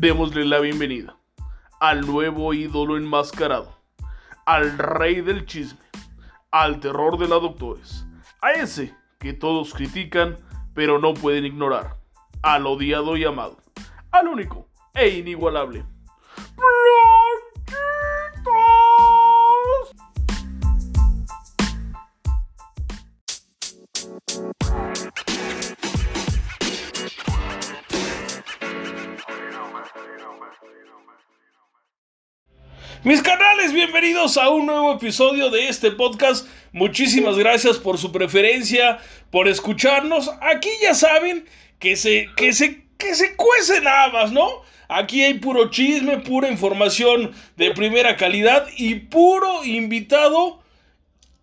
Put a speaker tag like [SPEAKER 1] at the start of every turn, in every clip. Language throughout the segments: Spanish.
[SPEAKER 1] Démosle la bienvenida al nuevo ídolo enmascarado, al rey del chisme, al terror de las doctores, a ese que todos critican pero no pueden ignorar, al odiado y amado, al único e inigualable. Mis canales, bienvenidos a un nuevo episodio de este podcast. Muchísimas gracias por su preferencia, por escucharnos. Aquí ya saben que se, que se, que se cuecen habas, ¿no? Aquí hay puro chisme, pura información de primera calidad y puro invitado.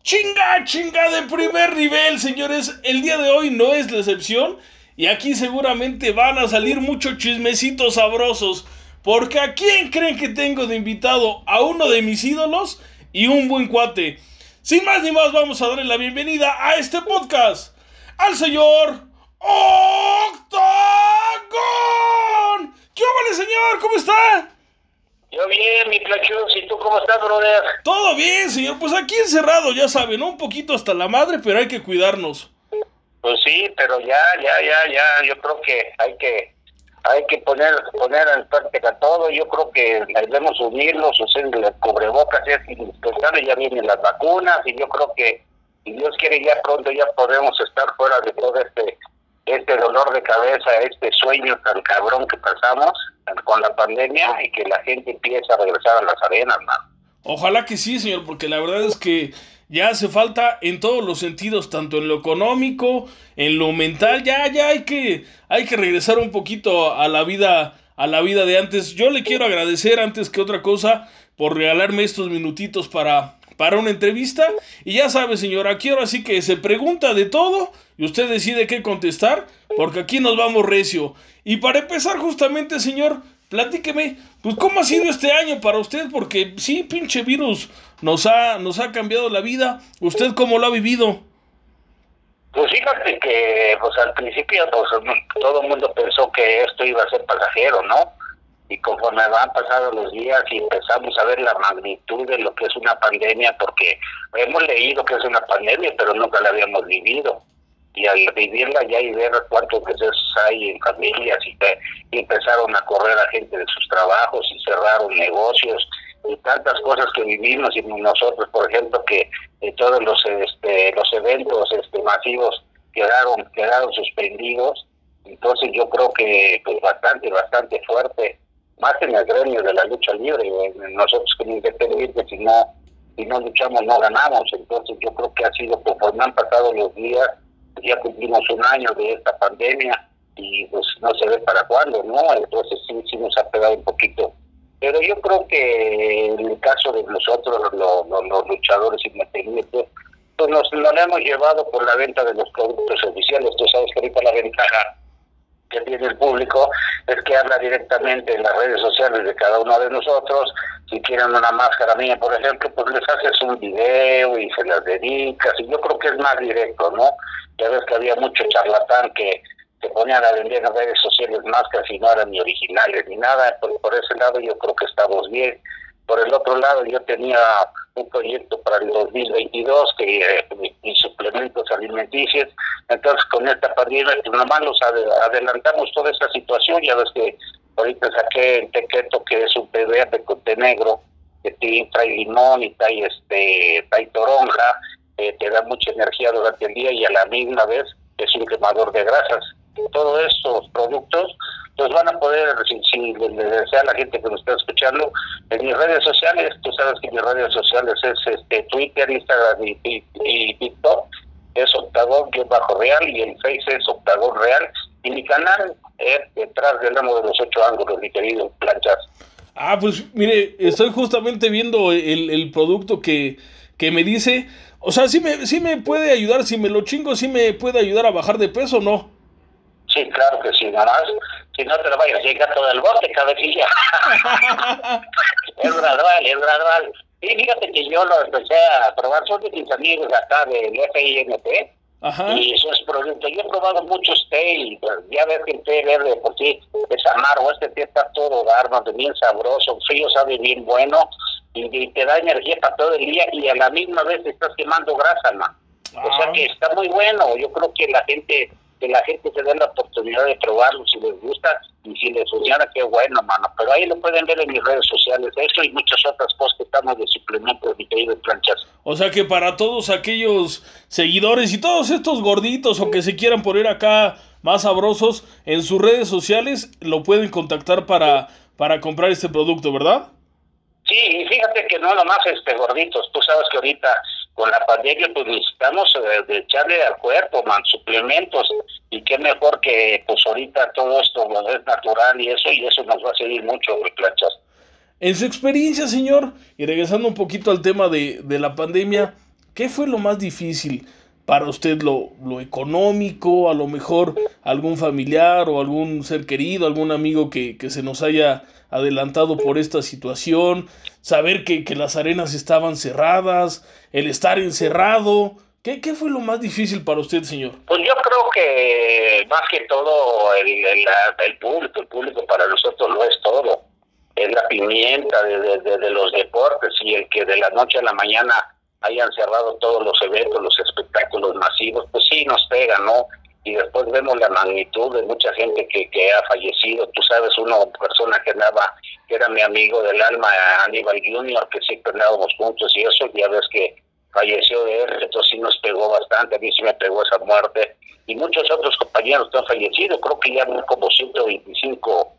[SPEAKER 1] Chinga, chinga de primer nivel, señores. El día de hoy no es la excepción. Y aquí seguramente van a salir muchos chismecitos sabrosos. Porque a quién creen que tengo de invitado a uno de mis ídolos y un buen cuate. Sin más ni más, vamos a darle la bienvenida a este podcast al señor Octagon. ¿Qué vale, señor? ¿Cómo está?
[SPEAKER 2] Yo bien, mi plachos, ¿y tú cómo estás, brother?
[SPEAKER 1] Todo bien, señor. Pues aquí encerrado, ya saben, un poquito hasta la madre, pero hay que cuidarnos.
[SPEAKER 2] Pues sí, pero ya, ya, ya, ya, yo creo que hay que hay que poner poner en práctica todo. Yo creo que debemos unirnos, usar el cubrebocas es indispensable, ya vienen las vacunas y yo creo que, si Dios quiere, ya pronto ya podemos estar fuera de todo este este dolor de cabeza, este sueño tan cabrón que pasamos con la pandemia y que la gente empiece a regresar a las arenas, man.
[SPEAKER 1] Ojalá que sí, señor, porque la verdad es que ya hace falta en todos los sentidos, tanto en lo económico, en lo mental, ya, ya hay que, hay que regresar un poquito a la vida, a la vida de antes. Yo le quiero agradecer antes que otra cosa por regalarme estos minutitos para, para una entrevista. Y ya sabe, señor, aquí ahora que se pregunta de todo y usted decide qué contestar, porque aquí nos vamos recio. Y para empezar, justamente, señor, platíqueme, pues cómo ha sido este año para usted, porque sí, pinche virus nos ha, nos ha cambiado la vida. ¿Usted cómo lo ha vivido?
[SPEAKER 2] Pues fíjate que pues al principio pues, todo el mundo pensó que esto iba a ser pasajero, ¿no? Y conforme van pasando los días y empezamos a ver la magnitud de lo que es una pandemia, porque hemos leído que es una pandemia, pero nunca la habíamos vivido. Y al vivirla ya y ver cuántos decesos hay en familias y, y empezaron a correr a gente de sus trabajos y cerraron negocios y tantas cosas que vivimos y nosotros por ejemplo que eh, todos los este, los eventos este, masivos quedaron quedaron suspendidos. Entonces yo creo que pues bastante bastante fuerte más en el gremio de la lucha libre nosotros como independientes si no si no luchamos no ganamos. Entonces yo creo que ha sido conforme han pasado los días ya cumplimos un año de esta pandemia y pues no se ve para cuándo no entonces sí sí nos ha pegado un poquito pero yo creo que en el caso de nosotros, los, los, luchadores independientes, pues nos lo hemos llevado por la venta de los productos oficiales. Tú sabes que ahorita la ventaja que tiene el público es que habla directamente en las redes sociales de cada uno de nosotros. Si quieren una máscara mía, por ejemplo, pues les haces un video y se las dedicas. Y yo creo que es más directo, ¿no? Ya ves que había mucho charlatán que se ponían a vender en redes sociales máscaras y no eran ni originales ni nada. Por, por ese lado yo creo que estamos bien. Por el otro lado yo tenía un proyecto para el 2022 que eh, y suplementos alimenticios. Entonces con esta pandemia pues nomás nos adelantamos toda esta situación. Ya ves que ahorita saqué el tequeto que es un PBR con té negro que trae limón y trae este trae toronja, eh, te da mucha energía durante el día y a la misma vez es un quemador de grasas todos estos productos pues van a poder, si, si le desea a la gente que nos está escuchando, en mis redes sociales, tú sabes que mis redes sociales es este Twitter, Instagram y, TikTok, es Octagón bajo real y el Face es Octagón real y mi canal es detrás del amo de los ocho ángulos, mi querido Planchas.
[SPEAKER 1] Ah, pues mire, estoy justamente viendo el, el producto que, que me dice, o sea, sí me, sí me puede ayudar, si me lo chingo, sí me puede ayudar a bajar de peso, ¿no?
[SPEAKER 2] Sí, claro que sí, nada más. Si no te lo vayas a llegar todo el bote, cabecilla. es gradual, es gradual. Y fíjate que yo lo empecé a probar, son de mis amigos acá del FINP, Y eso es producto. Yo he probado muchos té y pues, ya ves que el té verde por sí es amargo. Este té está todo de bien sabroso, frío, sabe bien bueno y, te da energía para todo el día y a la misma vez estás quemando grasa, man. O sea ah. que está muy bueno. Yo creo que la gente que la gente se dé la oportunidad de probarlo si les gusta y si les funciona, qué bueno, mano. Pero ahí lo pueden ver en mis redes sociales, eso y muchas otras cosas que estamos de suplementos y de planchas.
[SPEAKER 1] O sea que para todos aquellos seguidores y todos estos gorditos o que se quieran poner acá más sabrosos, en sus redes sociales lo pueden contactar para, para comprar este producto, ¿verdad?
[SPEAKER 2] Sí, y fíjate que no nomás este gorditos, tú sabes que ahorita con la pandemia pues necesitamos eh, echarle al cuerpo, man, suplementos, y qué mejor que pues ahorita todo esto es natural y eso, y eso nos va a servir mucho, planchas.
[SPEAKER 1] En su experiencia, señor, y regresando un poquito al tema de, de la pandemia, ¿qué fue lo más difícil para usted lo, lo, económico, a lo mejor algún familiar o algún ser querido, algún amigo que, que se nos haya adelantado por esta situación, saber que, que, las arenas estaban cerradas, el estar encerrado. ¿Qué, ¿Qué fue lo más difícil para usted, señor?
[SPEAKER 2] Pues yo creo que más que todo el, el, público, el público para nosotros lo es todo. Es la pimienta de, de, de los deportes y el que de la noche a la mañana hayan cerrado todos los eventos, los espectáculos masivos, pues sí nos pega, ¿no? Y después vemos la magnitud de mucha gente que, que ha fallecido. Tú sabes, una persona que andaba, que era mi amigo del alma, Aníbal Junior, que siempre andábamos juntos y eso, ya ves que falleció de él, entonces sí nos pegó bastante, a mí sí me pegó esa muerte. Y muchos otros compañeros que han fallecido, creo que ya como 125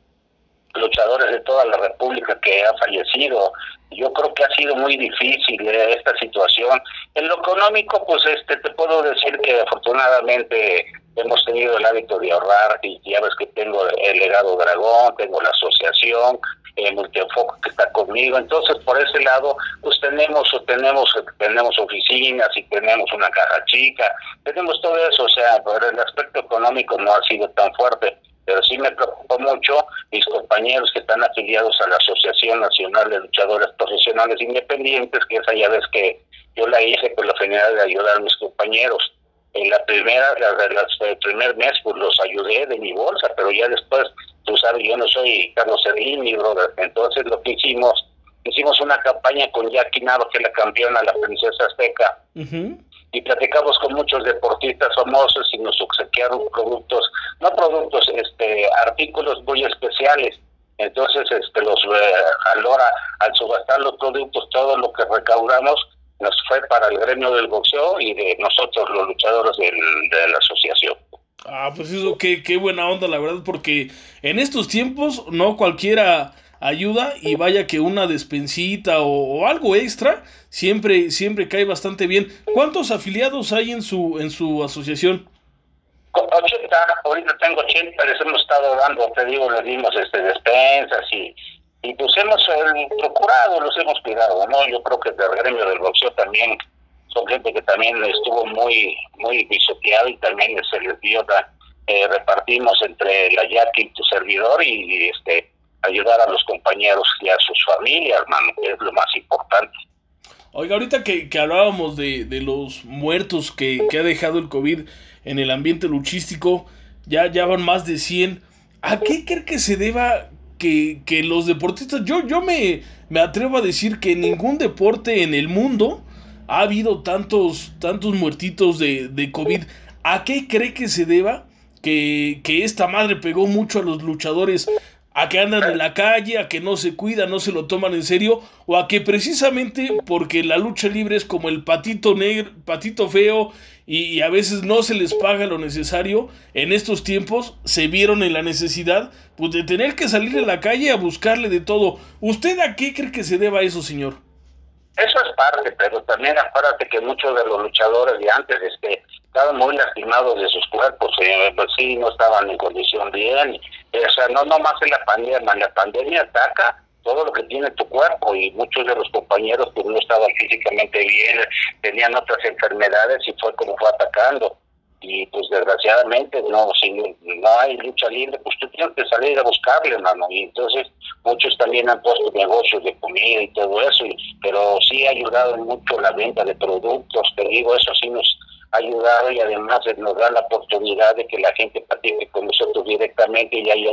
[SPEAKER 2] luchadores de toda la República que han fallecido. Yo creo que ha sido muy difícil eh, esta situación. En lo económico, pues este te puedo decir que afortunadamente hemos tenido el hábito de ahorrar y ya ves que tengo el legado dragón, tengo la asociación, el multienfoque que está conmigo. Entonces, por ese lado, pues tenemos tenemos tenemos oficinas y tenemos una caja chica, tenemos todo eso, o sea, pero el aspecto económico no ha sido tan fuerte pero sí me preocupa mucho mis compañeros que están afiliados a la Asociación Nacional de Luchadores Profesionales Independientes, que esa ya vez que yo la hice con la finalidad de ayudar a mis compañeros. En la primera, la, el primer mes, pues los ayudé de mi bolsa, pero ya después, tú sabes, yo no soy Carlos Serlín, mi brother. Entonces lo que hicimos, hicimos una campaña con Jackie Naro, que es la campeona, la princesa azteca y platicamos con muchos deportistas famosos y nos obsequiaron productos, no productos, este artículos muy especiales. Entonces, este los eh, al subastar los productos, todo lo que recaudamos nos fue para el gremio del boxeo y de nosotros los luchadores de la asociación.
[SPEAKER 1] Ah, pues eso, qué, qué buena onda, la verdad, porque en estos tiempos no cualquiera ayuda y vaya que una despensita o, algo extra siempre siempre cae bastante bien. ¿Cuántos afiliados hay en su en su asociación?
[SPEAKER 2] 80, ahorita tengo 80, les hemos estado dando, te digo, les dimos este despensas y y pues hemos procurado, los hemos cuidado, ¿no? Yo creo que del gremio del boxeo también son gente que también estuvo muy muy pisoteado y también se les dio, eh, repartimos entre la Jackie y tu servidor y este ayudar a los compañeros y a sus familias, hermano, que es lo más importante.
[SPEAKER 1] Oiga, ahorita que, hablábamos de, los muertos que, ha dejado el COVID en el ambiente luchístico, ya, ya van más de 100. ¿A qué cree que se deba que, los deportistas, yo, yo me, me atrevo a decir que en ningún deporte en el mundo ha habido tantos, tantos muertitos de, de COVID. ¿A qué cree que se deba que, que esta madre pegó mucho a los luchadores a que andan en la calle, a que no se cuidan, no se lo toman en serio, o a que precisamente porque la lucha libre es como el patito negro, patito feo, y, a veces no se les paga lo necesario, en estos tiempos se vieron en la necesidad pues, de tener que salir a la calle a buscarle de todo. ¿Usted a qué cree que se deba eso, señor?
[SPEAKER 2] Eso es parte, pero también acuérdate que muchos de los luchadores de antes este, estaban muy lastimados de sus cuerpos, eh, pues sí, no estaban en condición bien. O sea, no nomás en la pandemia, la pandemia ataca todo lo que tiene tu cuerpo y muchos de los compañeros pues no estaban físicamente bien, tenían otras enfermedades y fue como fue atacando y pues desgraciadamente no si no hay lucha libre pues tú tienes que salir a buscarle hermano y entonces muchos también han puesto negocios de comida y todo eso pero sí ha ayudado mucho la venta de productos te digo eso sí nos ayudado y además nos da la oportunidad de que la gente platique con nosotros directamente y haya,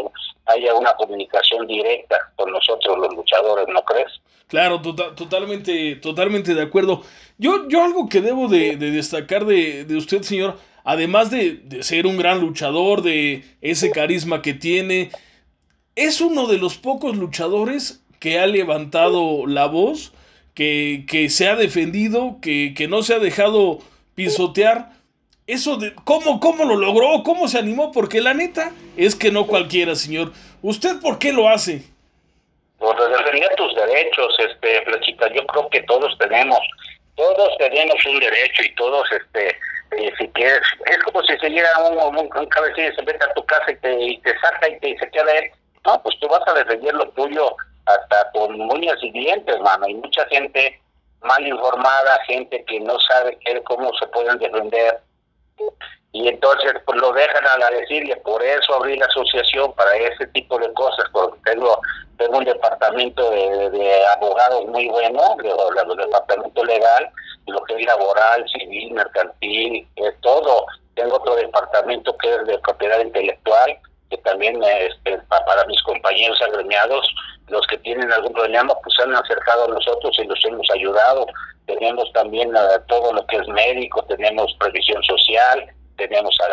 [SPEAKER 2] haya una comunicación directa con nosotros los luchadores, ¿no crees?
[SPEAKER 1] Claro, tota-, totalmente, totalmente de acuerdo. Yo, yo algo que debo de, destacar de, de, usted, señor, además de, de, ser un gran luchador, de ese carisma que tiene, es uno de los pocos luchadores que ha levantado la voz, que, que se ha defendido, que, que no se ha dejado pisotear. Eso de cómo, cómo lo logró, cómo se animó, porque la neta es que no cualquiera, señor. ¿Usted por qué lo hace?
[SPEAKER 2] Por defender tus derechos, este, Flechita, yo creo que todos tenemos, todos tenemos un derecho y todos, este, eh, si quieres, es como si se llega un, un, un cabecillo y se mete a tu casa y te, y te saca y, te, y se queda él. No, pues tú vas a defender lo tuyo hasta con uñas y dientes, mano. Y mucha gente mal informada, gente que no sabe qué, cómo se pueden defender. Y entonces pues lo dejan a la decirle, por eso abrí la asociación para ese tipo de cosas, porque tengo, tengo un departamento de, abogados muy bueno, de, departamento legal, lo que es laboral, civil, mercantil, todo. Tengo otro departamento que es de propiedad intelectual, que también este, para mis compañeros agremiados, los que tienen algún problema, pues se han acercado a nosotros y los hemos ayudado. Tenemos también uh, todo lo que es médico, tenemos previsión social, tenemos a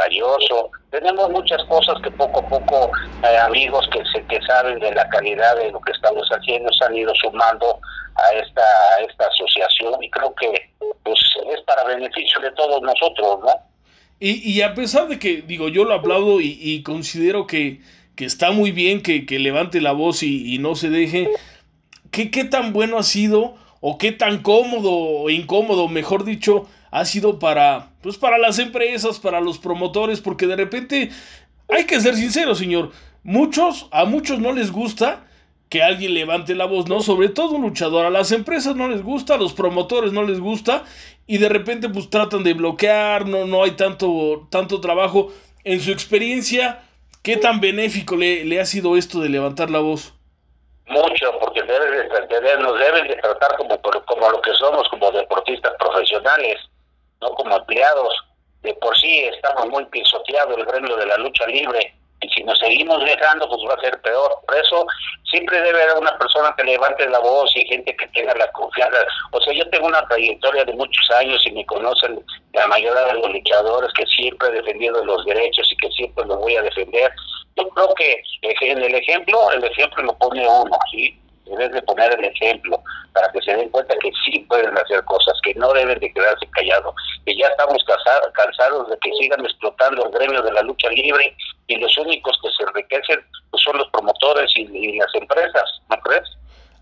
[SPEAKER 2] tenemos muchas cosas que poco a poco eh, amigos que se que saben de la calidad de lo que estamos haciendo se han ido sumando a esta a esta asociación y creo que pues es para beneficio de todos nosotros, ¿no?
[SPEAKER 1] Y, y a pesar de que, digo, yo lo aplaudo y, y considero que, que, está muy bien que, que levante la voz y, y, no se deje, ¿qué, ¿qué tan bueno ha sido o qué tan cómodo o incómodo, mejor dicho, ha sido para, pues para las empresas, para los promotores? Porque de repente, hay que ser sincero, señor, muchos, a muchos no les gusta que alguien levante la voz, ¿no? Sobre todo un luchador. A las empresas no les gusta, a los promotores no les gusta y de repente pues tratan de bloquear, no, no hay tanto, tanto trabajo. En su experiencia, ¿qué tan benéfico le, le ha sido esto de levantar la voz?
[SPEAKER 2] Mucho, porque debe de, nos deben de tratar como, como lo que somos, como deportistas profesionales, no como empleados. De por sí estamos muy pisoteados el gremio de la lucha libre y si nos seguimos dejando, pues va a ser peor. Por eso siempre debe haber una persona que levante la voz y gente que tenga la confianza. O sea, yo tengo una trayectoria de muchos años y me conocen la mayoría de los luchadores que siempre he defendido los derechos y que siempre los voy a defender. Yo creo que en el ejemplo, el ejemplo lo pone uno, ¿sí? Debes de poner el ejemplo para que se den cuenta que sí pueden hacer cosas, que no deben de quedarse callados, que ya estamos cansados de que sigan explotando el gremio de la lucha libre y los únicos que se enriquecen pues, son los promotores y, las empresas, ¿no crees?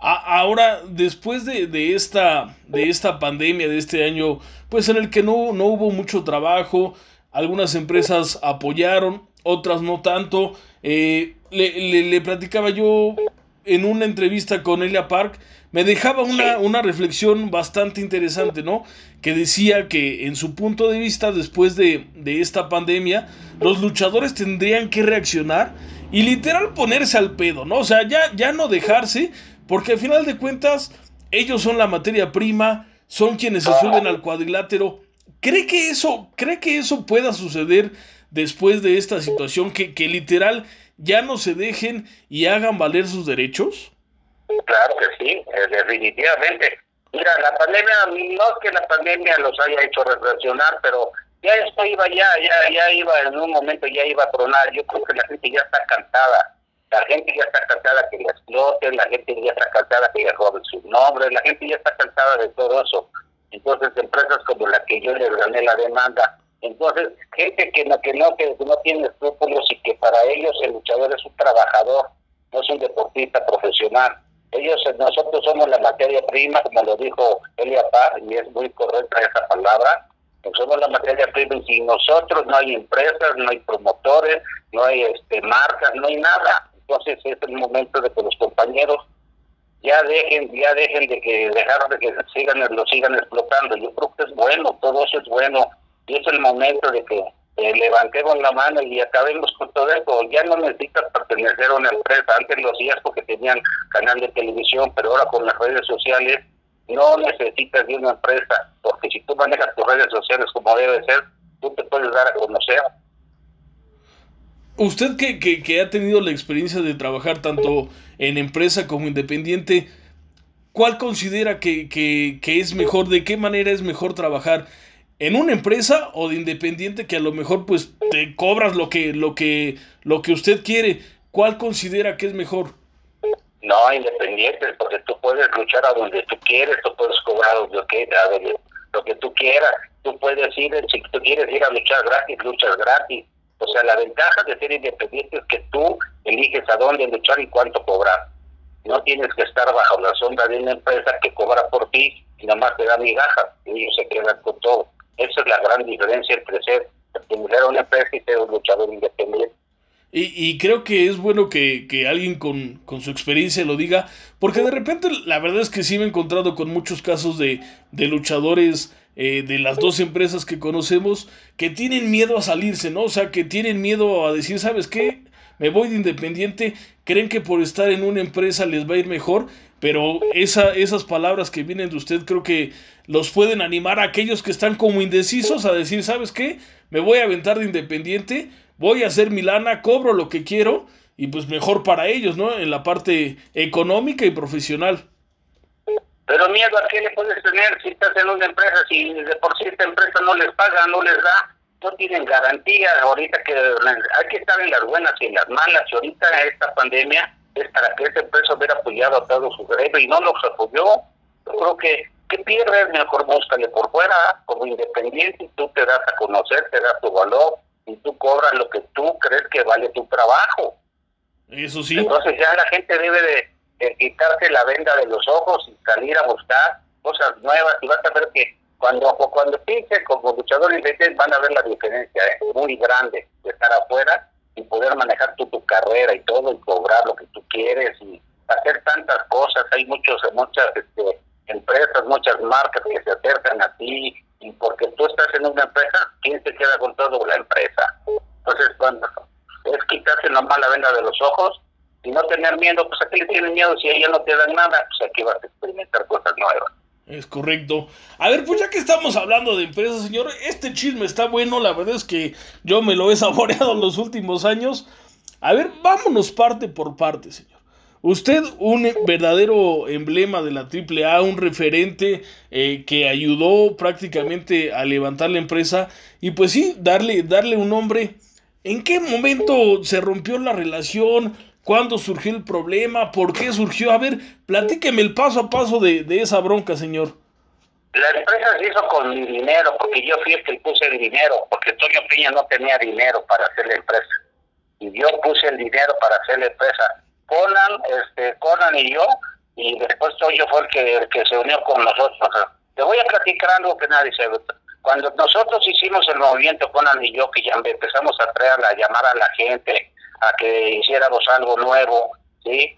[SPEAKER 1] Ahora, después de, de, esta, de esta pandemia, de este año, pues en el que no, no hubo mucho trabajo, algunas empresas apoyaron, otras no tanto. Eh, le, le, platicaba yo en una entrevista con Elia Park, me dejaba una, una reflexión bastante interesante, ¿no? Que decía que en su punto de vista, después de, de esta pandemia, los luchadores tendrían que reaccionar y literal ponerse al pedo, ¿no? O sea, ya, ya no dejarse, porque al final de cuentas, ellos son la materia prima, son quienes se suben al cuadrilátero. ¿Cree que eso, cree que eso pueda suceder después de esta situación? Que, que literal ya no se dejen y hagan valer sus derechos?
[SPEAKER 2] Claro que sí, eh, definitivamente. Mira, la pandemia, no que la pandemia los haya hecho reflexionar, pero ya esto iba ya, ya, ya iba en un momento, ya iba a tronar. Yo creo que la gente ya está cansada. La gente ya está cansada que la exploten, la gente ya está cansada que le roben sus nombres, la gente ya está cansada de todo eso. Entonces, empresas como la que yo les gané la demanda, entonces, gente que no, que no, que no tiene escrúpulos y que para ellos el luchador es un trabajador, no es un deportista profesional. Ellos, nosotros somos la materia prima, como lo dijo Elia Paz, y es muy correcta esa palabra. Somos la materia prima y sin nosotros no hay empresas, no hay promotores, no hay este marcas, no hay nada. Entonces es el momento de que los compañeros ya dejen, ya dejen de que dejar de que sigan lo sigan explotando. Yo creo que es bueno, todo eso es bueno y es el momento de que eh, levantemos la mano y acabemos con todo eso. Ya no necesitas pertenecer a una empresa. Antes lo hacías porque tenían canal de televisión, pero ahora con las redes sociales no necesitas de una empresa, porque si tú manejas tus redes sociales como debe ser, tú te puedes dar a conocer.
[SPEAKER 1] Usted que, que, que ha tenido la experiencia de trabajar tanto en empresa como independiente, ¿cuál considera que, que, que, es mejor? ¿De qué manera es mejor trabajar? ¿En una empresa o de independiente que a lo mejor pues te cobras lo que, lo que, lo que usted quiere? ¿Cuál considera que es mejor?
[SPEAKER 2] No, independiente, porque tú puedes luchar a donde tú quieres, tú puedes cobrar lo que, a donde, lo que tú quieras, tú puedes ir, si tú quieres ir a luchar gratis, luchas gratis. O sea, la ventaja de ser independiente es que tú eliges a dónde luchar y cuánto cobrar. No tienes que estar bajo la sombra de una empresa que cobra por ti y nomás te da migajas y ellos se quedan con todo. Esa es la gran diferencia entre ser, ser una empresa y ser un luchador independiente.
[SPEAKER 1] Y, y, creo que es bueno que, que alguien con, con, su experiencia lo diga, porque de repente la verdad es que sí me he encontrado con muchos casos de, de luchadores eh, de las dos empresas que conocemos que tienen miedo a salirse, ¿no? O sea, que tienen miedo a decir, ¿sabes qué? Me voy de independiente, creen que por estar en una empresa les va a ir mejor, pero esa, esas palabras que vienen de usted creo que los pueden animar a aquellos que están como indecisos a decir, ¿sabes qué? Me voy a aventar de independiente, voy a hacer mi lana, cobro lo que quiero y pues mejor para ellos, ¿no? En la parte económica y profesional.
[SPEAKER 2] Pero miedo a qué le puedes tener si estás en una empresa, si de por sí esta empresa no les paga, no les da, no tienen garantía. Ahorita que hay que estar en las buenas y en las malas. Y ahorita esta pandemia es para que esta empresa hubiera apoyado a todo su gremio y no los apoyó. Yo creo que, ¿qué pierdes? Mejor búscale por fuera, como independiente, tú te das a conocer, te das tu valor y tú cobras lo que tú crees que vale tu trabajo.
[SPEAKER 1] Eso sí.
[SPEAKER 2] Entonces ya la gente debe de, de quitarse la venda de los ojos y salir a buscar cosas nuevas y vas a ver que cuando cuando piensen como luchador independiente van a ver la diferencia ¿eh? muy grande de estar afuera y poder manejar tu, tu carrera y todo y cobrar lo que tú quieres y hacer tantas cosas hay muchos muchas este, empresas muchas marcas que se acercan a ti y porque tú estás en una empresa quién se queda con todo la empresa entonces cuando es quitarse la venda de los ojos y no tener miedo, pues a qué le tienen miedo si ella no te dan nada, pues aquí vas a experimentar cosas nuevas.
[SPEAKER 1] Es correcto. A ver, pues ya que estamos hablando de empresas, señor, este chisme está bueno, la verdad es que yo me lo he saboreado los últimos años. A ver, vámonos parte por parte, señor. Usted, un verdadero emblema de la AAA, un referente eh, que ayudó prácticamente a levantar la empresa y pues sí, darle, darle un nombre. ¿En qué momento se rompió la relación? ¿Cuándo surgió el problema? ¿Por qué surgió? A ver, platíqueme el paso a paso de, de esa bronca, señor.
[SPEAKER 2] La empresa se hizo con mi dinero, porque yo fui el que puse el dinero, porque Toño Piña no tenía dinero para hacer la empresa. Y yo puse el dinero para hacer la empresa. Conan, este, Conan y yo, y después Toño fue el que, se unió con nosotros. Te voy a platicar algo que nadie sabe. Cuando nosotros hicimos el movimiento Conan y yo, que ya empezamos a traer, a llamar a la gente, a que hiciéramos algo nuevo, ¿sí?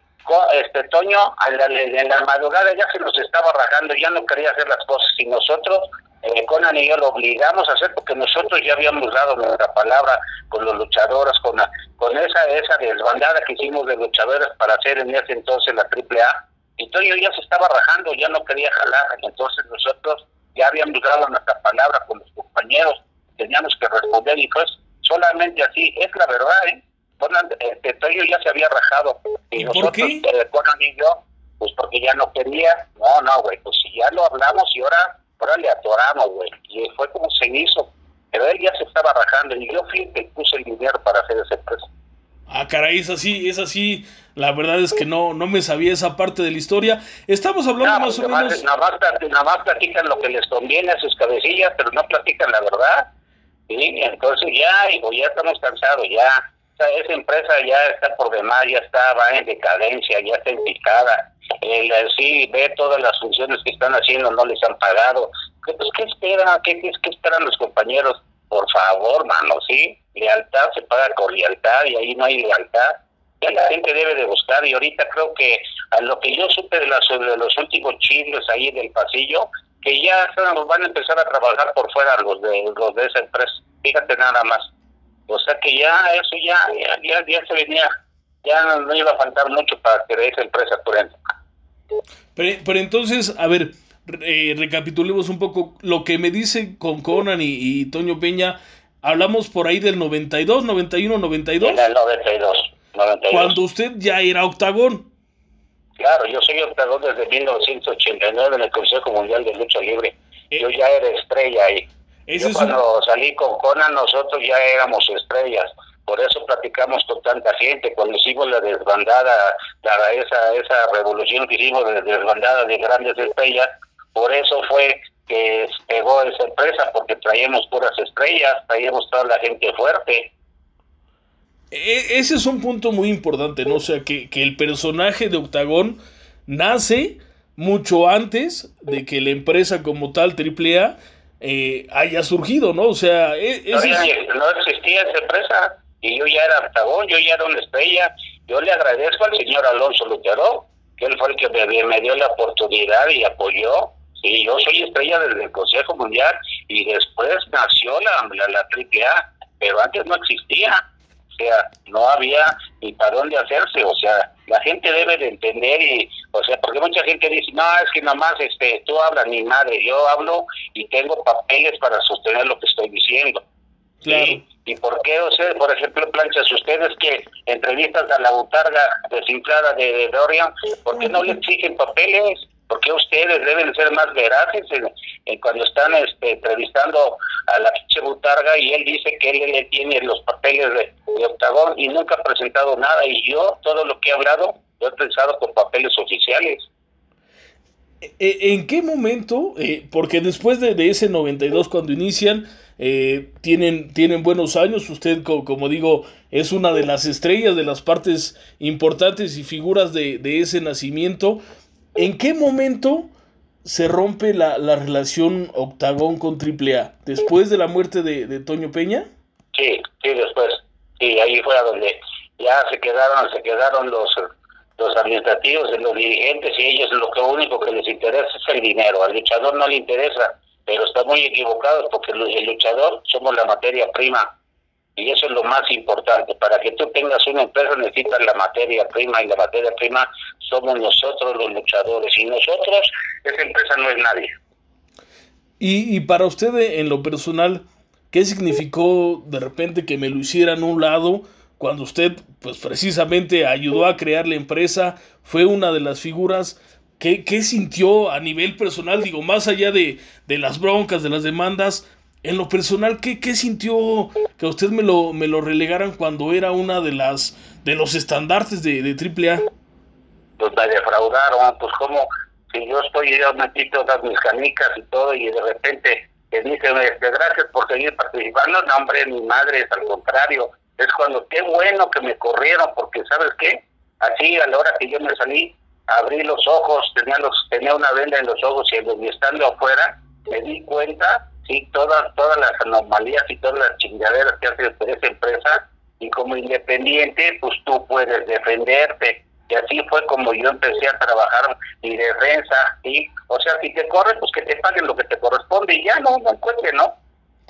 [SPEAKER 2] Este Toño, en la madrugada ya se nos estaba rajando, ya no quería hacer las cosas y nosotros, eh, Conan y yo lo obligamos a hacer porque nosotros ya habíamos dado nuestra palabra con los luchadores, con, la, con esa esa desbandada que hicimos de luchadores para hacer en ese entonces la AAA. Y Toño ya se estaba rajando, ya no quería jalar, entonces nosotros ya habíamos dado nuestra palabra con los compañeros, teníamos que responder y pues solamente así, es la verdad, ¿eh? Conan, este, Toño ya se había rajado. Y,
[SPEAKER 1] ¿Y
[SPEAKER 2] nosotros,
[SPEAKER 1] qué?
[SPEAKER 2] eh, Conan y yo, pues porque ya no quería. No, no, güey, pues si ya lo hablamos y ahora, ahora le atoramos, güey. Y fue como se hizo. Pero él ya se estaba rajando y yo fui el que puse el dinero para hacer esa empresa.
[SPEAKER 1] Ah, caray, es así, es así. La verdad es que no, no me sabía esa parte de la historia. Estamos hablando
[SPEAKER 2] No,
[SPEAKER 1] más o menos.
[SPEAKER 2] Nada más, nada más platican lo que les conviene a sus cabecillas, pero no platican la verdad. ¿sí? Entonces ya, hijo, ya estamos cansados, ya. Esa empresa ya está por demás, ya está, va en decadencia, ya está en picada. El, el- sí, ve todas las funciones que están haciendo, no les han pagado. ¿Qué, pues, ¿qué esperan? ¿Qué, qué, qué esperan los compañeros? Por favor, mano, ¿sí? Lealtad se paga con lealtad y ahí no hay lealtad. Ya la gente debe de buscar y ahorita creo que a lo que yo supe de, las, de los últimos chismes ahí del pasillo, que ya van a empezar a trabajar por fuera los de los de esa empresa. Fíjate nada más. O sea que ya eso ya ya, ya, ya se venía, ya no, no iba a faltar mucho para que esa empresa dentro.
[SPEAKER 1] Pero, pero entonces, a ver, eh, recapitulemos un poco lo que me dice con Conan y, Toño Peña. Hablamos por ahí del 92, 91, 92.
[SPEAKER 2] En el 92, 92.
[SPEAKER 1] Cuando usted ya era octagón.
[SPEAKER 2] Claro, yo soy octagón desde 1989 en el Consejo Mundial de Lucha Libre. Eh, yo ya era estrella ahí. Yo cuando salí con Conan nosotros ya éramos estrellas. Por eso platicamos con tanta gente. Cuando hicimos la desbandada, la, esa, esa revolución que hicimos de desbandada de grandes estrellas, por eso fue que pegó esa empresa, porque traíamos puras estrellas, traíamos toda la gente fuerte.
[SPEAKER 1] E, ese es un punto muy importante, ¿no? O sea, que, que el personaje de Octagón nace mucho antes de que la empresa como tal, AAA, eh, haya surgido, ¿no? O sea,
[SPEAKER 2] e, no, existía esa empresa y yo ya era Octagón, yo ya era una estrella. Yo le agradezco al señor Alonso Lutero, que él fue el que me, me dio la oportunidad y apoyó Sí, yo soy estrella desde el Consejo Mundial y después nació la, la, la AAA, pero antes no existía. O sea, no había ni para dónde hacerse. O sea, la gente debe de entender y, o sea, porque mucha gente dice, no, es que nada más este, tú hablas, mi madre, yo hablo y tengo papeles para sostener lo que estoy diciendo.
[SPEAKER 1] ¿Sí?
[SPEAKER 2] ¿Y por qué ustedes, por ejemplo, planchas ustedes que entrevistas a la butarga desinflada de, de Dorian, ¿por qué no le exigen papeles? Porque ustedes deben ser más veraces en, cuando están este, entrevistando a la pinche Butarga y él dice que él tiene los papeles de, Octagón y nunca ha presentado nada y yo todo lo que he hablado lo he pensado con papeles oficiales.
[SPEAKER 1] E, e, ¿En qué momento? Eh, porque después de, ese 92 cuando inician, eh, tienen, tienen buenos años, usted como, digo es una de las estrellas, de las partes importantes y figuras de, de ese nacimiento. ¿En qué momento se rompe la, la relación Octagón con AAA? ¿Después de la muerte de, de, Toño Peña?
[SPEAKER 2] Sí, sí, después. Sí, ahí fue a donde ya se quedaron, se quedaron los, los administrativos, los dirigentes y ellos lo que único que les interesa es el dinero. Al luchador no le interesa, pero está muy equivocado porque el luchador somos la materia prima y eso es lo más importante. Para que tú tengas una empresa necesitas la materia prima y la materia prima somos nosotros los luchadores y nosotros, esa empresa no es nadie.
[SPEAKER 1] Y, y para usted en lo personal, ¿qué significó de repente que me lo hicieran a un lado cuando usted pues precisamente ayudó a crear la empresa, fue una de las figuras ¿Qué, ¿Qué, sintió a nivel personal? Digo, más allá de, de, las broncas, de las demandas, en lo personal, ¿qué, qué sintió que a usted me lo, me lo relegaran cuando era una de las de los estandartes de, de AAA?
[SPEAKER 2] Pues me defraudaron, pues como si yo estoy yo metí todas mis canicas y todo y de repente me dicen este, gracias por seguir participando, no hombre, mi madre es al contrario, es cuando qué bueno que me corrieron porque sabes qué, así a la hora que yo me salí, abrí los ojos, tenía los tenía una venda en los ojos y estando afuera me di cuenta sí, todas, todas las anomalías y todas las chingaderas que hace esa empresa y como independiente, pues tú puedes defenderte. Y así fue como yo empecé a trabajar mi defensa, ¿sí? O sea, si te corren, pues que te paguen lo que te corresponde y ya no, no encuentre, ¿no?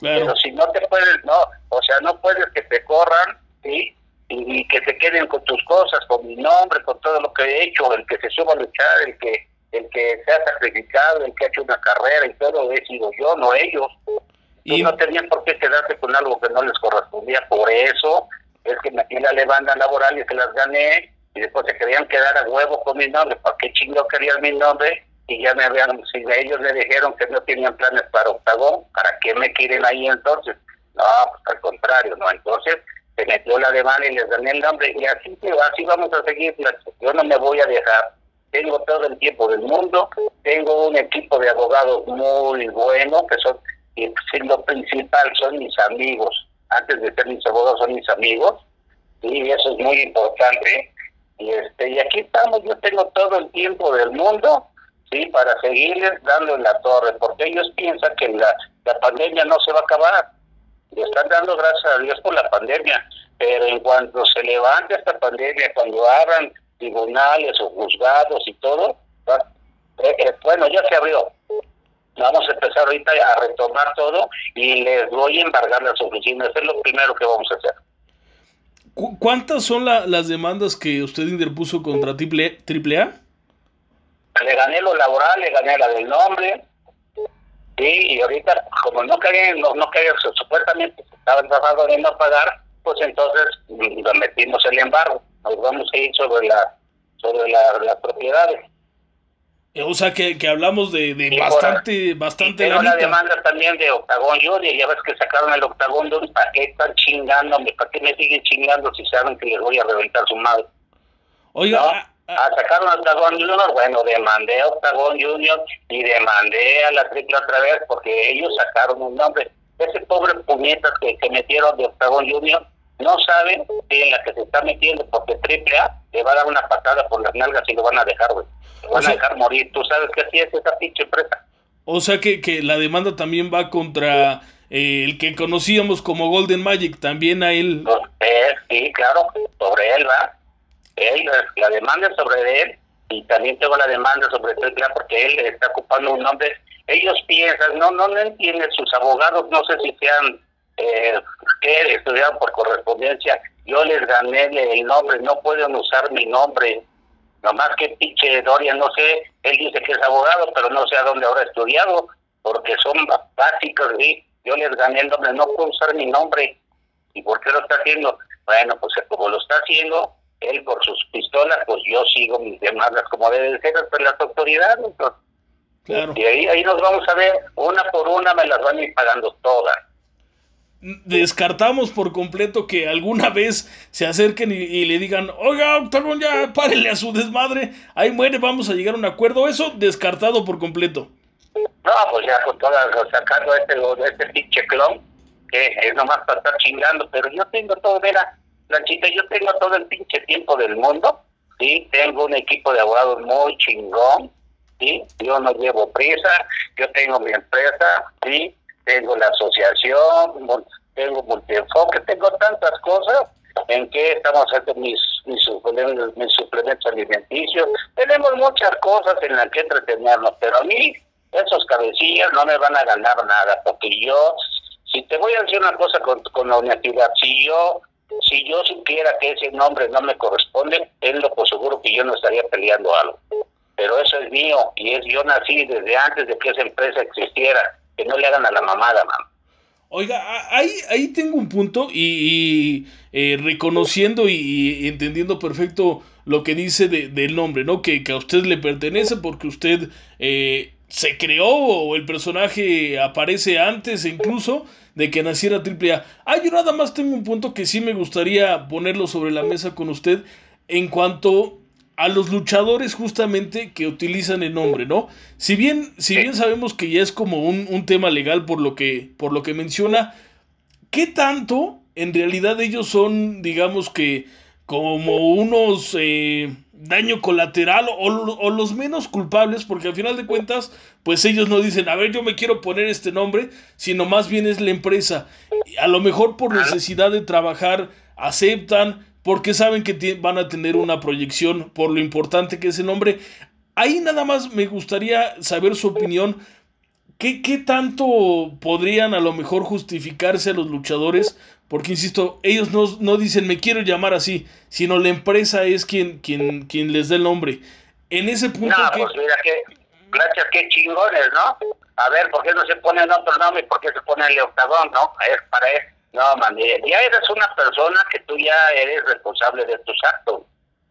[SPEAKER 2] Pero si no te puedes, no, o sea, no puedes que te corran, ¿sí? Y, y, que se queden con tus cosas, con mi nombre, con todo lo que he hecho, el que se suba a luchar, el que el que se ha sacrificado, el que ha hecho una carrera y todo, he sido yo, no ellos. Y no tenían por qué quedarse con algo que no les correspondía, por eso es que metí la levanda laboral y que las gané, y después se querían quedar a huevo con mi nombre, ¿para qué chingo querían mi nombre? Y ya me habían, si ellos me dijeron que no tenían planes para Octagón, ¿para qué me quieren ahí entonces? No, pues al contrario, no, entonces se metió la demanda y les gané el nombre, y así, así vamos a seguir, yo no me voy a dejar tengo todo el tiempo del mundo, tengo un equipo de abogados muy bueno, que son, y principal son mis amigos, antes de ser mis abogados son mis amigos, y eso es muy importante, y este y aquí estamos, yo tengo todo el tiempo del mundo, sí, para seguirles dando en la torre, porque ellos piensan que la, la pandemia no se va a acabar, y están dando gracias a Dios por la pandemia, pero en cuanto se levante esta pandemia, cuando abran tribunales o juzgados y todo, eh, eh, bueno, ya se abrió. Vamos a empezar ahorita a retomar todo y les voy a embargar las oficinas. es lo primero que vamos a hacer.
[SPEAKER 1] ¿Cuántas son las demandas que usted interpuso contra Triple, AAA?
[SPEAKER 2] le gané lo laboral, le gané la del nombre, sí, y ahorita, como no querían, no, no querían, supuestamente estaban tratando de no pagar, pues entonces mm, metimos el embargo, nos vamos a ir sobre la sobre la, las propiedades.
[SPEAKER 1] O sea que, que hablamos de, de bastante, bastante.
[SPEAKER 2] Tengo la demanda también de Octagón Junior, ya ves que sacaron el Octagón Junior, ¿para qué están chingándome? ¿Para qué me siguen chingando si saben que les voy a reventar su madre?
[SPEAKER 1] Oiga,
[SPEAKER 2] ¿No? Ah, ah, sacaron a Octagón Junior, bueno, demandé a Octagón Junior y demandé a la triple otra vez porque ellos sacaron un nombre. Ese pobre puñetas que, que metieron de Octagón Junior no saben en la que se está metiendo porque triple A le va a dar una patada por las nalgas y lo van a dejar, güey. Lo van a dejar morir. Tú sabes que así es esa pinche empresa.
[SPEAKER 1] O sea que, que la demanda también va contra eh, el que conocíamos como Golden Magic, también a él.
[SPEAKER 2] Pues, eh, sí, claro, sobre él va. Él, la demanda es sobre él y también tengo la demanda sobre Triple A porque él está ocupando un nombre. Ellos piensan, no, no, no entienden sus abogados, no sé si sean eh, que estudiaron por correspondencia, yo les gané el nombre, no pueden usar mi nombre. Nomás que pinche Dorian, no sé, él dice que es abogado, pero no sé a dónde habrá estudiado, porque son básicos, y yo les gané el nombre, no puedo usar mi nombre. ¿Y por qué lo está haciendo? Bueno, pues como lo está haciendo, él por sus pistolas, pues yo sigo mis demandas como deben ser ante las autoridades. Claro. Y ahí, ahí nos vamos a ver, una por una me las van a ir pagando todas
[SPEAKER 1] descartamos por completo que alguna vez se acerquen y, le digan, oiga, Octagon, ya párenle a su desmadre, ahí muere, vamos a llegar a un acuerdo. Eso descartado por completo.
[SPEAKER 2] No, pues ya con todas, sacando este, este pinche clon, que es nomás para estar chingando, pero yo tengo todo, mira, Lanchita, yo tengo todo el pinche tiempo del mundo, ¿sí? Tengo un equipo de abogados muy chingón, ¿sí? Yo no llevo prisa, yo tengo mi empresa, ¿sí? Tengo la asociación, tengo multienfoque, tengo tantas cosas en que estamos haciendo mis, mis, suplementos, mis suplementos alimenticios. Tenemos muchas cosas en las que entretenernos, pero a mí esos cabecillas no me van a ganar nada, porque yo, si te voy a decir una cosa con, la honestidad, si yo si yo supiera que ese nombre no me corresponde, es lo por seguro que yo no estaría peleando algo. Pero eso es mío y es yo nací desde antes de que esa empresa existiera que no le hagan a la mamada, mamá.
[SPEAKER 1] Oiga, ahí, ahí tengo un punto y, eh, reconociendo y, entendiendo perfecto lo que dice de, del nombre, ¿no? Que, que, a usted le pertenece porque usted eh, se creó o el personaje aparece antes incluso de que naciera Triple A. Ah, yo nada más tengo un punto que sí me gustaría ponerlo sobre la mesa con usted en cuanto a los luchadores justamente que utilizan el nombre, ¿no? Si bien, si bien sabemos que ya es como un, un, tema legal por lo que, por lo que menciona, ¿qué tanto en realidad ellos son, digamos que, como unos eh, daño colateral o, o, los menos culpables? Porque al final de cuentas, pues ellos no dicen, a ver, yo me quiero poner este nombre, sino más bien es la empresa. A lo mejor por necesidad de trabajar, aceptan, porque saben que van a tener una proyección por lo importante que es el nombre. Ahí nada más me gustaría saber su opinión. ¿Qué, ¿Qué, tanto podrían a lo mejor justificarse a los luchadores? Porque, insisto, ellos no, no, dicen me quiero llamar así, sino la empresa es quien, quien, quien les da el nombre. En ese punto...
[SPEAKER 2] No, pues mira, qué, planchas, qué chingones, ¿no? A ver, ¿por qué no se ponen otro nombre? ¿Por qué se pone el octagón, no? Es para eso. No, man, ya eres una persona que tú ya eres responsable de tus actos,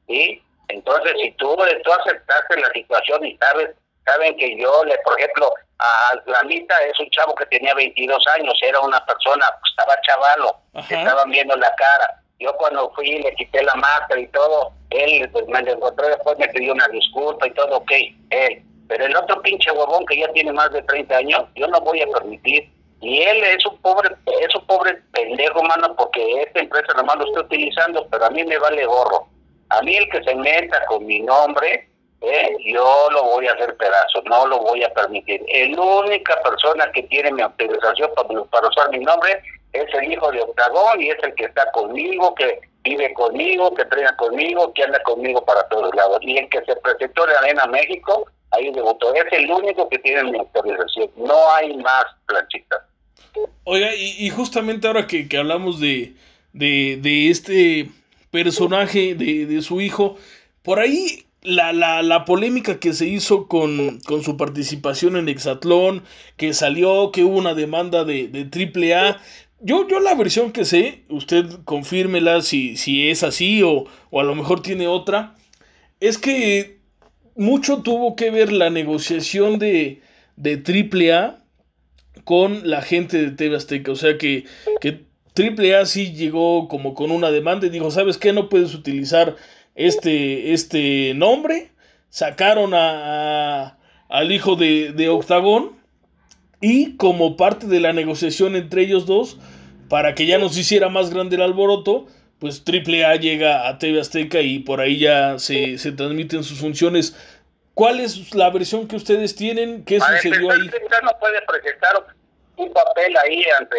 [SPEAKER 2] ¿sí? Entonces, si tú, tú aceptaste la situación y sabes, saben que yo, le, por ejemplo, a Lamita es un chavo que tenía 22 años, era una persona, estaba chavalo, estaban viendo la cara. Yo cuando fui le quité la máscara y todo, él pues, me encontró después, me pidió una disculpa y todo, ok, él. Pero el otro pinche huevón que ya tiene más de 30 años, yo no voy a permitir y él es un pobre, es un pobre pendejo, mano, porque esta empresa nomás lo está utilizando, pero a mí me vale gorro. A mí el que se meta con mi nombre, eh, yo lo voy a hacer pedazo, no lo voy a permitir. La única persona que tiene mi autorización para, usar mi nombre es el hijo de Octagón y es el que está conmigo, que vive conmigo, que entrena conmigo, que anda conmigo para todos lados. Y el que se presentó en Arena México, ahí debutó. Es el único que tiene mi autorización. No hay más planchitas.
[SPEAKER 1] Oiga, y, justamente ahora que, hablamos de, de, este personaje, de, su hijo, por ahí la, la, la, polémica que se hizo con, con, su participación en Exatlón, que salió, que hubo una demanda de, de AAA. Yo, yo la versión que sé, usted confírmela si, si es así o, o a lo mejor tiene otra, es que mucho tuvo que ver la negociación de, de AAA con la gente de TV Azteca. O sea que, que AAA sí llegó como con una demanda y dijo, ¿sabes qué? No puedes utilizar este, este nombre. Sacaron a, al hijo de, de Octagón y como parte de la negociación entre ellos dos, para que ya nos hiciera más grande el alboroto, pues AAA llega a TV Azteca y por ahí ya se, se transmiten sus funciones. ¿Cuál es la versión que ustedes tienen? ¿Qué sucedió ahí?
[SPEAKER 2] no puede presentar un papel ahí ante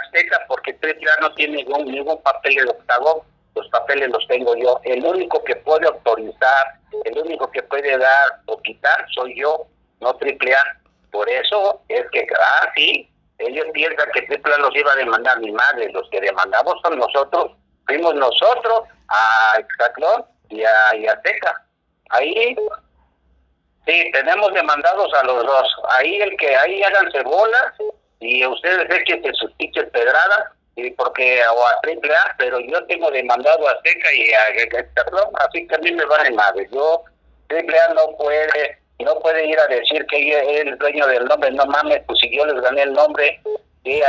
[SPEAKER 2] Azteca porque AAA no tiene ningún, ningún papel de octagón los papeles los tengo yo. El único que puede autorizar, el único que puede dar o quitar soy yo, no triple A. Por eso es que, ah, sí, ellos piensan que triple A los iba a demandar mi madre. Los que demandamos son nosotros. Fuimos nosotros a Exatlón y a, y Azteca. Ahí, sí, tenemos demandados a los dos. Ahí el que ahí háganse bolas y ustedes echen sus tickets pedradas y porque o a triple A, pero yo tengo demandado a Seca y a así que a mí me vale madre. Yo, triple A no puede, no puede ir a decir que es el dueño del nombre, no mames, pues si yo les gané el nombre, y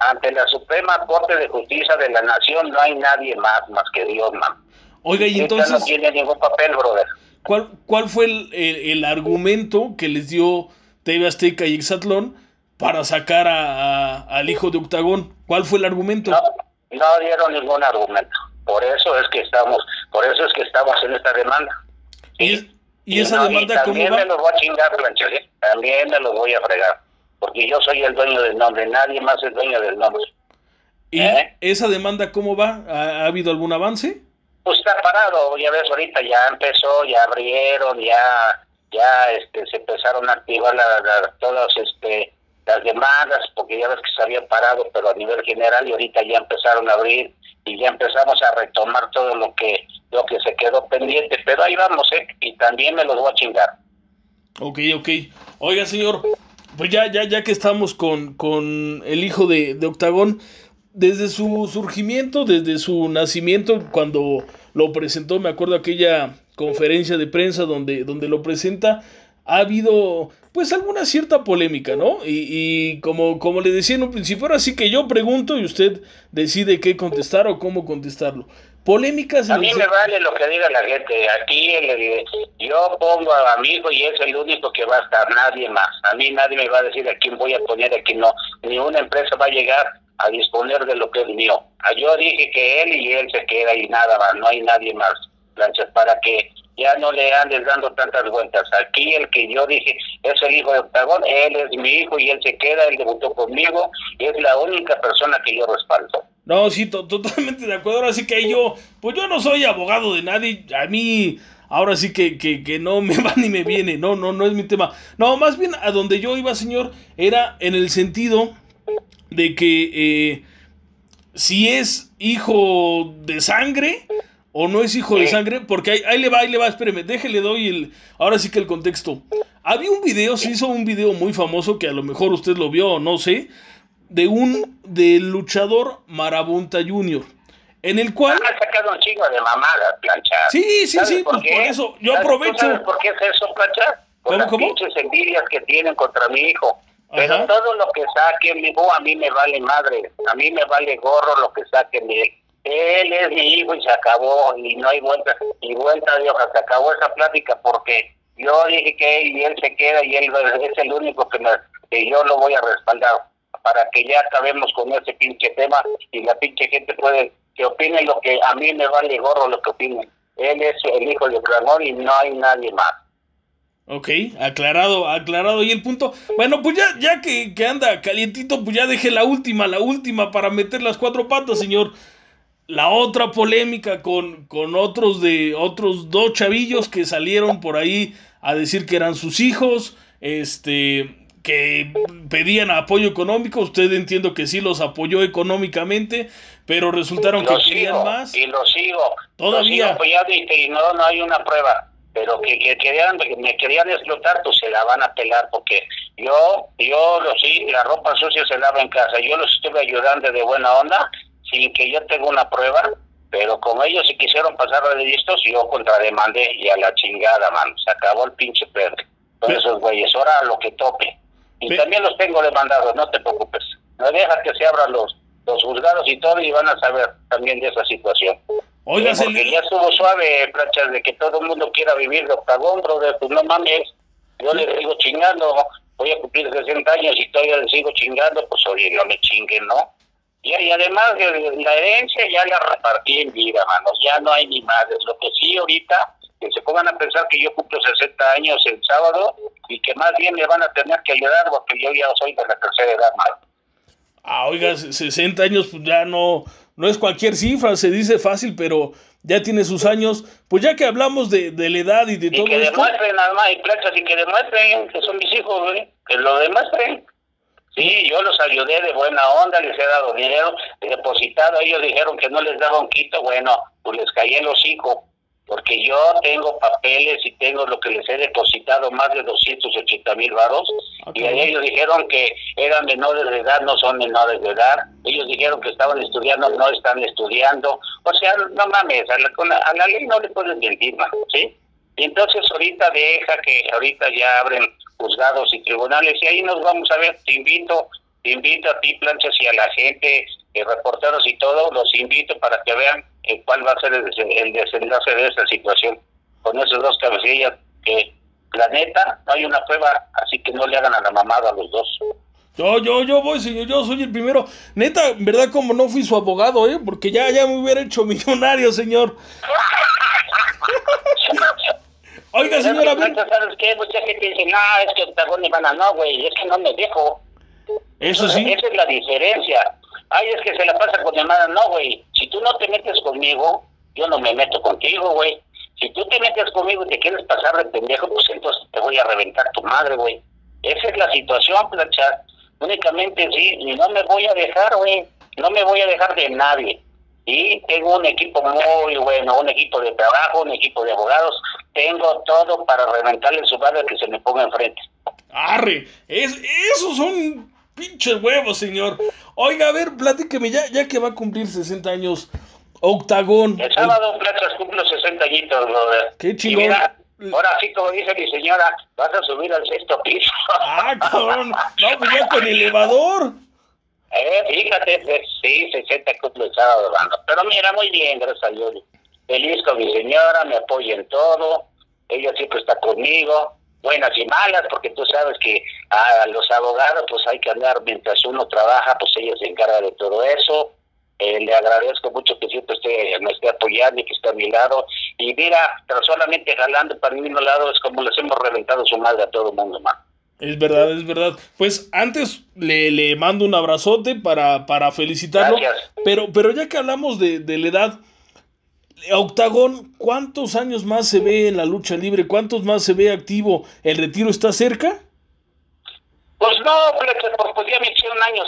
[SPEAKER 2] ante la Suprema Corte de Justicia de la Nación no hay nadie más, más que Dios, man.
[SPEAKER 1] Oiga, y entonces... no
[SPEAKER 2] tiene ningún papel, brother.
[SPEAKER 1] ¿Cuál, cuál fue el, el, argumento que les dio TV Azteca y Exatlón para sacar a, al hijo de Octagón. ¿Cuál fue el argumento?
[SPEAKER 2] No, no dieron ningún argumento. Por eso es que estamos, por eso es que estamos en esta demanda.
[SPEAKER 1] ¿Y, y, esa demanda cómo
[SPEAKER 2] va? También me los voy a chingar, ¿eh? También me los voy a fregar. Porque yo soy el dueño del nombre, nadie más es dueño del nombre.
[SPEAKER 1] ¿Y ¿Eh? esa demanda cómo va? ¿Ha, habido algún avance?
[SPEAKER 2] Pues está parado, ya ves, ahorita ya empezó, ya abrieron, ya ya este se empezaron a activar la, todas este las demandas, porque ya ves que se habían parado, pero a nivel general y ahorita ya empezaron a abrir y ya empezamos a retomar todo lo que lo que se quedó pendiente, pero ahí vamos, ¿eh? Y también me los voy a chingar.
[SPEAKER 1] Ok, ok. Oiga, señor, pues ya, ya, ya que estamos con, con el hijo de, de Octagón, desde su surgimiento, desde su nacimiento, cuando lo presentó, me acuerdo aquella conferencia de prensa donde, donde lo presenta, ha habido pues alguna cierta polémica, ¿no? Y, y, como, como le decía en un principio, ahora sí que yo pregunto y usted decide qué contestar o cómo contestarlo. Polémicas...
[SPEAKER 2] A mí me vale lo que diga la gente. Aquí el, yo pongo a mi hijo y es el único que va a estar, nadie más. A mí nadie me va a decir a quién voy a poner, a quién no. Ni una empresa va a llegar a disponer de lo que es mío. Ah, yo dije que él y él se queda y nada más, no hay nadie más. Planchas, para que ya no le andes dando tantas vueltas. Aquí el que yo dije es el hijo de Octagón, él es mi hijo y él se queda, él debutó conmigo y es la única persona que yo respaldo.
[SPEAKER 1] No, sí, totalmente de acuerdo. Ahora sí que yo, pues yo no soy abogado de nadie, a mí ahora sí que, que, que, no me va ni me viene, no, no, no es mi tema. No, más bien a donde yo iba, señor, era en el sentido de que eh, si es hijo de sangre, o no es hijo de sangre, porque ahí, ahí, le va, ahí le va, espéreme, déjele doy el, ahora sí que el contexto. Había un video, se hizo un video muy famoso que a lo mejor usted lo vio o no sé, de un, del luchador Marabunta Jr., en el cual...
[SPEAKER 2] Han sacado un chingo de mamadas, planchar.
[SPEAKER 1] Sí, sí, sí, por, pues por eso, yo aprovecho...
[SPEAKER 2] ¿Por qué es eso, planchar? Por ¿Cómo, las cómo? pinches envidias que tienen contra mi hijo. Pero todo lo que saquen, a mí me vale madre, a mí me vale gorro lo que saquen de él es mi hijo y se acabó y no hay vuelta y vuelta de hoja. Se acabó esa plática porque yo dije que él y él se queda y él es el único que, me, que yo lo voy a respaldar para que ya acabemos con ese pinche tema y la pinche gente puede que opine lo que a mí me vale gorro lo que opine. Él es el hijo de Clamor y no hay nadie más
[SPEAKER 1] Ok, aclarado, aclarado. Y el punto, bueno, pues ya, ya que, que anda calientito, pues ya deje la última, la última para meter las cuatro patas, señor la otra polémica con, con otros de otros dos chavillos que salieron por ahí a decir que eran sus hijos, este que pedían apoyo económico, usted entiendo que sí los apoyó económicamente, pero resultaron que querían más.
[SPEAKER 2] Y lo sigo.
[SPEAKER 1] Todavía.
[SPEAKER 2] Lo sigo y no, no hay una prueba. Pero que, que querían, me querían explotar, pues se la van a pelar, porque yo, yo, los, sí, la ropa sucia se lava en casa, yo los estuve ayudando de buena onda, sin que yo tenga una prueba, pero como ellos se quisieron pasar de listos, yo contrademandé y a la chingada, mano, se acabó el pinche perro con esos güeyes, ahora lo que tope. Y también los tengo demandados, no te preocupes, no deja que se abran los, los juzgados y todo y van a saber también de esa situación. Oiga, porque ya estuvo suave, planchas, de que todo el mundo quiera vivir de octagón, brother, pues no mames, yo le sigo chingando, voy a cumplir 60 años y todavía le sigo chingando, pues oye, no me chinguen, ¿no? Y, y además la herencia ya la repartí en vida, manos, ya no hay ni madres. Lo que sí ahorita, que se pongan a pensar que yo cumplo 60 años el sábado y que más bien me van a tener que ayudar porque yo ya soy de la tercera edad, mano.
[SPEAKER 1] Ah, oiga, 60 años pues ya no, no es cualquier cifra, se dice fácil, pero ya tiene sus años. Pues ya que hablamos de, de la edad y de todo
[SPEAKER 2] que demuestren nada más, y planchas, y que demuestren que son mis hijos, güey, que lo demuestren. Sí, yo los ayudé de buena onda, les he dado dinero depositado, ellos dijeron que no les daba un quito, bueno, pues les caí en los hijos porque yo tengo papeles y tengo lo que les he depositado, más de 280 mil varos, y ellos dijeron que eran menores de edad, no son menores de edad, ellos dijeron que estaban estudiando, no están estudiando, o sea, no mames, a la, a la ley no le pueden mentir, ¿sí? Y entonces ahorita deja que ahorita ya abren juzgados y tribunales, y ahí nos vamos a ver, te invito, te invito a ti, Planchas, y a la gente, eh, reporteros y todo, los invito para que vean cuál va a ser el, desenlace de esta situación con esos dos cabecillas que la neta no hay una prueba así que no le hagan a la mamada a los dos
[SPEAKER 1] yo, yo, yo voy, señor, yo soy el primero. Neta, ¿verdad? Como no fui su abogado, ¿eh? Porque ya, ya me hubiera hecho millonario, señor.
[SPEAKER 2] Oiga, señora, ¿Sabes qué? Mucha gente dice, no, es que Octagón y no, güey, es que no me dejo.
[SPEAKER 1] Eso sí.
[SPEAKER 2] Esa es la diferencia. Ay, es que se la pasa con llamada. No, güey. Si tú no te metes conmigo, yo no me meto contigo, güey. Si tú te metes conmigo y te quieres pasar de pendejo, pues entonces te voy a reventar tu madre, güey. Esa es la situación, plancha. Únicamente sí, y no me voy a dejar, güey. No me voy a dejar de nadie. Y tengo un equipo muy bueno, un equipo de trabajo, un equipo de abogados. Tengo todo para reventarle su madre que se me ponga enfrente.
[SPEAKER 1] Arre, es, esos son pinches huevos, señor. Oiga, a ver, platíqueme, ya, ya que va a cumplir 60 años, Octagón.
[SPEAKER 2] El sábado, Platas, cumplo 60 añitos, brother.
[SPEAKER 1] Qué chingón.
[SPEAKER 2] ahora sí, como dice mi señora, vas a subir al sexto piso.
[SPEAKER 1] Ah, cabrón. No, pues ya con elevador.
[SPEAKER 2] Eh, fíjate, pues, sí, 60 cumplo el sábado, Pero mira, muy bien, gracias a Dios. Feliz con mi señora, me apoya en todo. Ella siempre está conmigo buenas y malas, porque tú sabes que a los abogados pues hay que andar mientras uno trabaja, pues ella se encarga de todo eso. Eh, le agradezco mucho que siempre esté, me esté apoyando y que esté a mi lado. Y mira, solamente jalando para mi mismo lado es como les hemos reventado su madre a todo el mundo, man.
[SPEAKER 1] Es verdad, es verdad. Pues antes le, le mando un abrazote para, para felicitarlo. Gracias. Pero, pero ya que hablamos de, de la edad, Octagón, ¿cuántos años más se ve en la lucha libre? ¿Cuántos más se ve activo? ¿El retiro está cerca?
[SPEAKER 2] Pues no, pues, pues ya me hice un año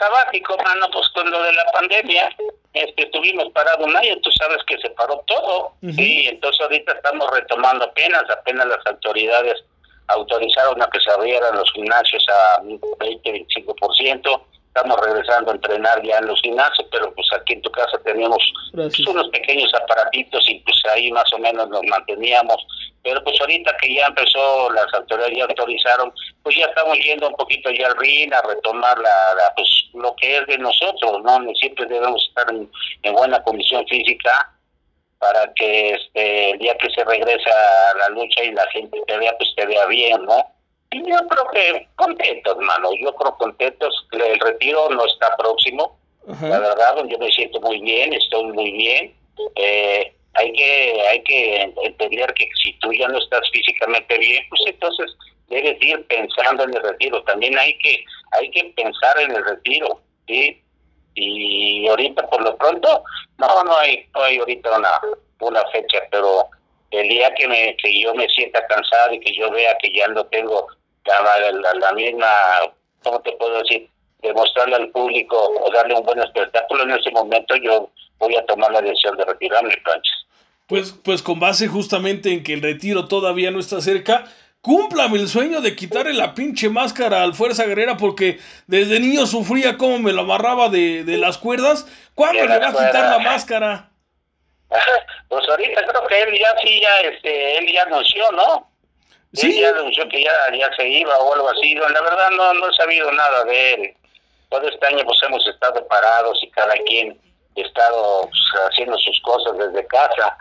[SPEAKER 2] sabático, mano, pues con lo de la pandemia, este, estuvimos parados un año, tú sabes que se paró todo, y entonces ahorita estamos retomando apenas, apenas las autoridades autorizaron a que se abrieran los gimnasios a 20-25%, estamos regresando a entrenar ya en los gimnasios, pero pues aquí en tu casa teníamos pues, unos pequeños aparatitos y pues ahí más o menos nos manteníamos. Pero pues ahorita que ya empezó, las autoridades ya autorizaron, pues ya estamos yendo un poquito ya al RIN a retomar la, pues lo que es de nosotros, ¿no? Siempre debemos estar en, buena condición física para que este, el día que se regresa a la lucha y la gente te vea, pues te vea bien, ¿no? Yo creo que contentos, mano. Yo creo contentos. El retiro no está próximo. La verdad, yo me siento muy bien, estoy muy bien. Eh, hay que hay que entender que si tú ya no estás físicamente bien, pues entonces debes ir pensando en el retiro. También hay que hay que pensar en el retiro, ¿sí? Y ahorita por lo pronto no no hay no hay ahorita una una fecha, pero el día que me que yo me sienta cansado y que yo vea que ya no tengo la, la, misma, ¿cómo te puedo decir? Demostrarle al público o darle un buen espectáculo, en ese momento yo voy a tomar la decisión de retirarme, Planchas.
[SPEAKER 1] Pues, pues con base justamente en que el retiro todavía no está cerca, cúmplame el sueño de quitarle la pinche máscara al Fuerza Guerrera porque desde niño sufría como me lo amarraba de, de las cuerdas. ¿Cuándo le va a quitar la máscara?
[SPEAKER 2] Pues ahorita creo que él ya sí, ya, este, él ya anunció, ¿no? Sí. Él ya anunció que ya, ya se iba o algo así. La verdad no, no he sabido nada de él. Todo este año pues hemos estado parados y cada quien ha estado pues, haciendo sus cosas desde casa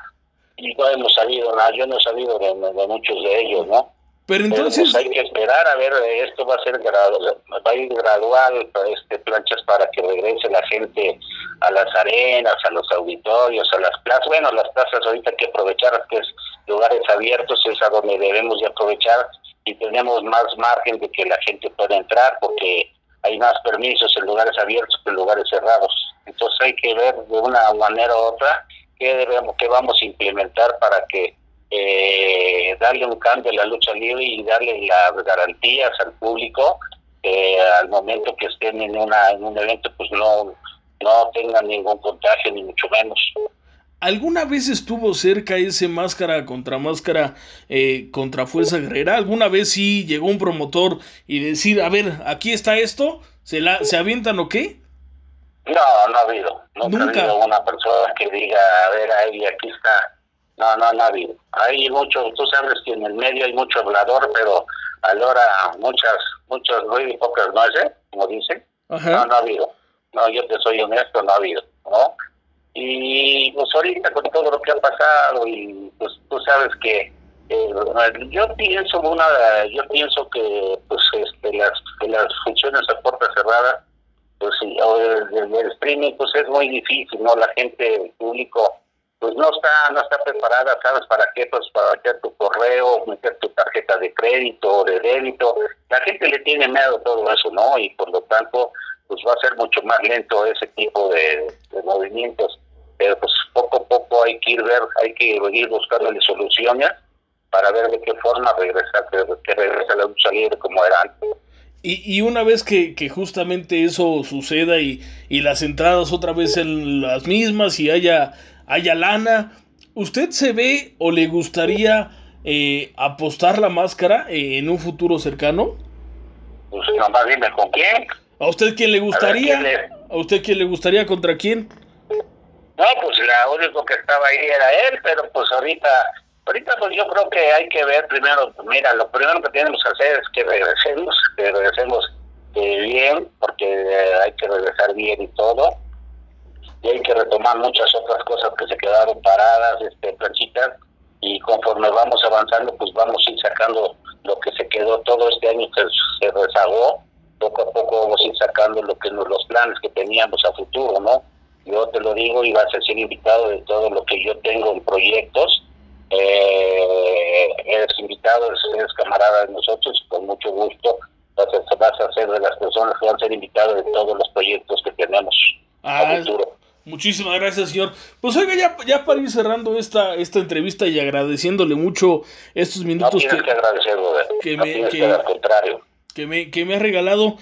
[SPEAKER 2] y no hemos sabido nada, yo no he sabido de, muchos de ellos, ¿no?
[SPEAKER 1] Pero entonces...
[SPEAKER 2] Pues, hay que esperar a ver, esto va a ser gradual, va a ir gradual, este, planchas para que regrese la gente a las arenas, a los auditorios, a las plazas. Bueno, las plazas ahorita hay que aprovechar, que es lugares abiertos, es a donde debemos de aprovechar y tenemos más margen de que la gente pueda entrar porque hay más permisos en lugares abiertos que en lugares cerrados. Entonces hay que ver de una manera u otra qué debemos, qué vamos a implementar para que eh, darle un cambio a la lucha libre y darle las garantías al público eh, al momento que estén en una en un evento pues no no tengan ningún contagio ni mucho menos
[SPEAKER 1] ¿Alguna vez estuvo cerca ese máscara contra máscara eh, contra Fuerza Guerrera? ¿Alguna vez sí llegó un promotor y decir, a ver, aquí está esto, se la se avientan o qué?
[SPEAKER 2] No, no ha habido. Nunca, ha habido una persona que diga, a ver, ahí, aquí está. No, no, no ha habido. Hay mucho, tú sabes que en el medio hay mucho hablador, pero a la hora muchas, muchas muy pocas nueces, como dicen. No, no ha habido. No, yo te soy honesto, no ha habido, ¿no? Y pues ahorita con todo lo que ha pasado y pues tú sabes que eh, yo pienso una yo pienso que pues este las que las funciones a puerta cerrada pues el, el, streaming pues es muy difícil no la gente el público pues no está no está preparada sabes para qué pues para meter tu correo meter tu tarjeta de crédito o de débito. La gente le tiene miedo a todo eso no y por lo tanto pues va a ser mucho más lento ese tipo de, movimientos pero pues poco a poco hay que ir ver hay que ir buscándole soluciones para ver de qué forma regresar que regresa la lucha libre como era antes
[SPEAKER 1] y, y una vez que, que, justamente eso suceda y, y las entradas otra vez en las mismas y haya, haya lana, ¿usted se ve o le gustaría eh, apostar la máscara eh, en un futuro cercano?
[SPEAKER 2] Pues nomás dime con quién.
[SPEAKER 1] ¿A usted quién le gustaría? ¿A usted quién le gustaría contra quién?
[SPEAKER 2] No, pues la único que estaba ahí era él, pero pues ahorita Ahorita pues yo creo que hay que ver primero, mira, lo primero que tenemos que hacer es que regresemos, que regresemos eh, bien, porque eh, hay que regresar bien y todo. Y hay que retomar muchas otras cosas que se quedaron paradas, este, planchitas, y conforme vamos avanzando, pues vamos a ir sacando lo que se quedó todo este año que se rezagó, poco a poco vamos a ir sacando lo que los planes que teníamos a futuro, ¿no? Yo te lo digo y vas a ser invitado de todo lo que yo tengo en proyectos eh, eres invitado, eres, camarada de nosotros, con mucho gusto vas a, ser de las personas que van a ser invitados de todos los proyectos que tenemos
[SPEAKER 1] ah, futuro. Muchísimas gracias, señor. Pues oiga, ya, ya para ir cerrando esta, esta entrevista y agradeciéndole mucho estos minutos
[SPEAKER 2] que, que, me,
[SPEAKER 1] que, me, que me ha regalado.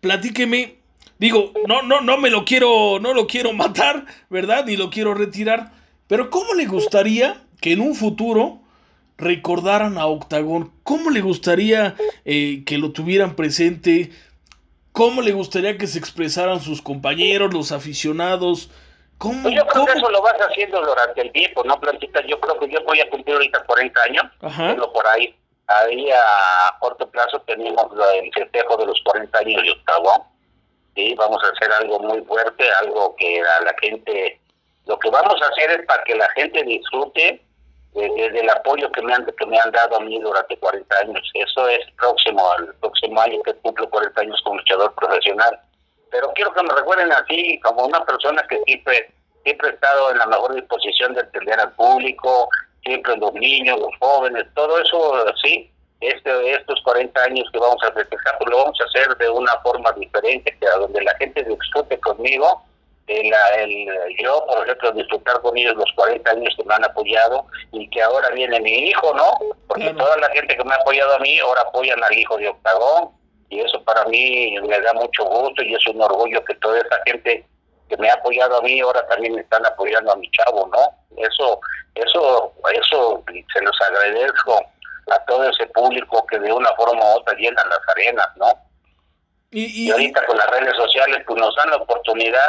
[SPEAKER 1] Platíqueme, digo, no, no, no me lo quiero, no lo quiero matar, ¿verdad? Ni lo quiero retirar. Pero ¿cómo le gustaría que en un futuro recordaran a Octagón? ¿Cómo le gustaría eh, que lo tuvieran presente? ¿Cómo le gustaría que se expresaran sus compañeros, los aficionados? ¿Cómo,
[SPEAKER 2] pues yo creo que eso lo vas haciendo durante el tiempo, ¿no, Plantita? Yo creo que yo voy a cumplir ahorita 40 años, pero por ahí. Ahí a corto plazo tenemos el festejo de los 40 años de Octagón. Sí, vamos a hacer algo muy fuerte, algo que a la gente... Lo que vamos a hacer es para que la gente disfrute desde el apoyo que me han que me han dado a mí durante 40 años. Eso es próximo al próximo año que cumplo 40 años como luchador profesional. Pero quiero que me recuerden así como una persona que siempre siempre he estado en la mejor disposición de atender al público, siempre los niños, los jóvenes, todo eso sí. Este, estos 40 años que vamos a festejar, pues lo vamos a hacer de una forma diferente, que a donde la gente disfrute conmigo el, el, yo, por ejemplo, disfrutar con ellos los 40 años que me han apoyado y que ahora viene mi hijo, ¿no? Porque toda la gente que me ha apoyado a mí ahora apoyan al hijo de Octagón y eso para mí me da mucho gusto y es un orgullo que toda esa gente que me ha apoyado a mí, ahora también me están apoyando a mi chavo, ¿no? Eso, eso, eso se los agradezco a todo ese público que de una forma u otra llena las arenas, ¿no? Y, ahorita con las redes sociales pues nos dan la oportunidad,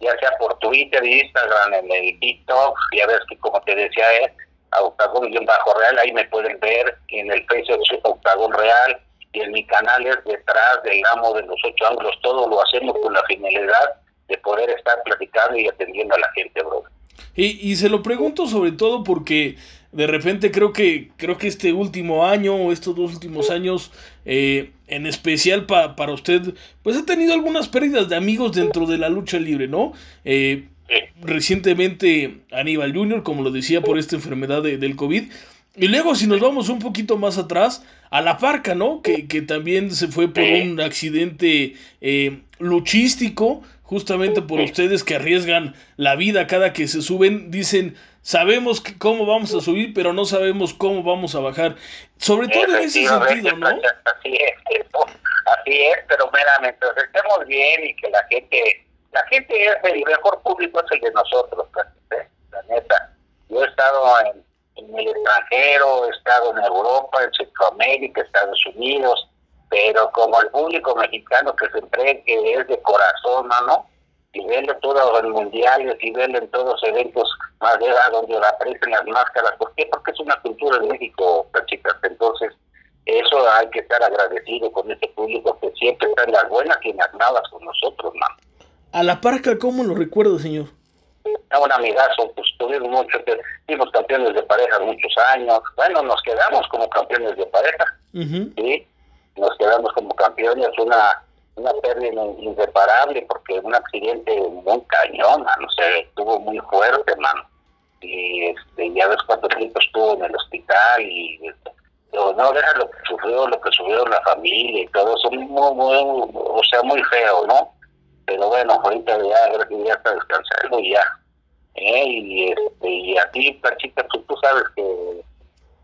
[SPEAKER 2] ya sea por Twitter, Instagram, en el TikTok, ya ves que como te decía, es a Octagón Bajo Real, ahí me pueden ver, en el Facebook Octagón Real, y en mi canal es detrás del amo de los ocho ángulos, todo lo hacemos con la finalidad de poder estar platicando y atendiendo a la gente, bro.
[SPEAKER 1] Y, y se lo pregunto sobre todo porque de repente creo que creo que este último año o estos dos últimos años eh, en especial para usted pues ha tenido algunas pérdidas de amigos dentro de la lucha libre no eh, recientemente Aníbal Junior como lo decía por esta enfermedad del covid. Y luego si nos vamos un poquito más atrás a la parca no que, que también se fue por un accidente eh, luchístico justamente por ustedes que arriesgan la vida cada que se suben dicen sabemos cómo vamos a subir, pero no sabemos cómo vamos a bajar. Sobre todo en ese sentido, ¿no?
[SPEAKER 2] Así es, así es, pero mira, mientras estemos bien y que la gente, la gente es el mejor público es el de nosotros, ¿eh? la neta. Yo he estado en, el extranjero, he estado en Europa, en Centroamérica, Estados Unidos, pero como el público mexicano que se entregue, que es de corazón, ¿no? Y verlo todos los mundiales y verlo en todos los eventos más de donde aparecen las máscaras. ¿Por qué? Porque es una cultura de México, chicas. Entonces, eso hay que estar agradecido con este público que siempre está en las buenas y en las malas con nosotros, man.
[SPEAKER 1] A la parca, ¿cómo lo recuerdo, señor?
[SPEAKER 2] un amigazo, pues tuvimos mucho, fuimos campeones de pareja muchos años. Bueno, nos quedamos como campeones de pareja, ¿sí? Nos quedamos como campeones, una una pérdida irreparable porque un accidente muy cañón, no sé, estuvo muy fuerte, mano. Y este, ya ves cuánto tiempo estuvo en el hospital y no deja lo que sufrió, lo que sufrió la familia y todo eso, muy, muy, o sea, muy feo, ¿no? Pero bueno, ahorita ya, ya está descansando y ya. ¿eh? Y, este, y a ti, Pachita, tú, tú sabes que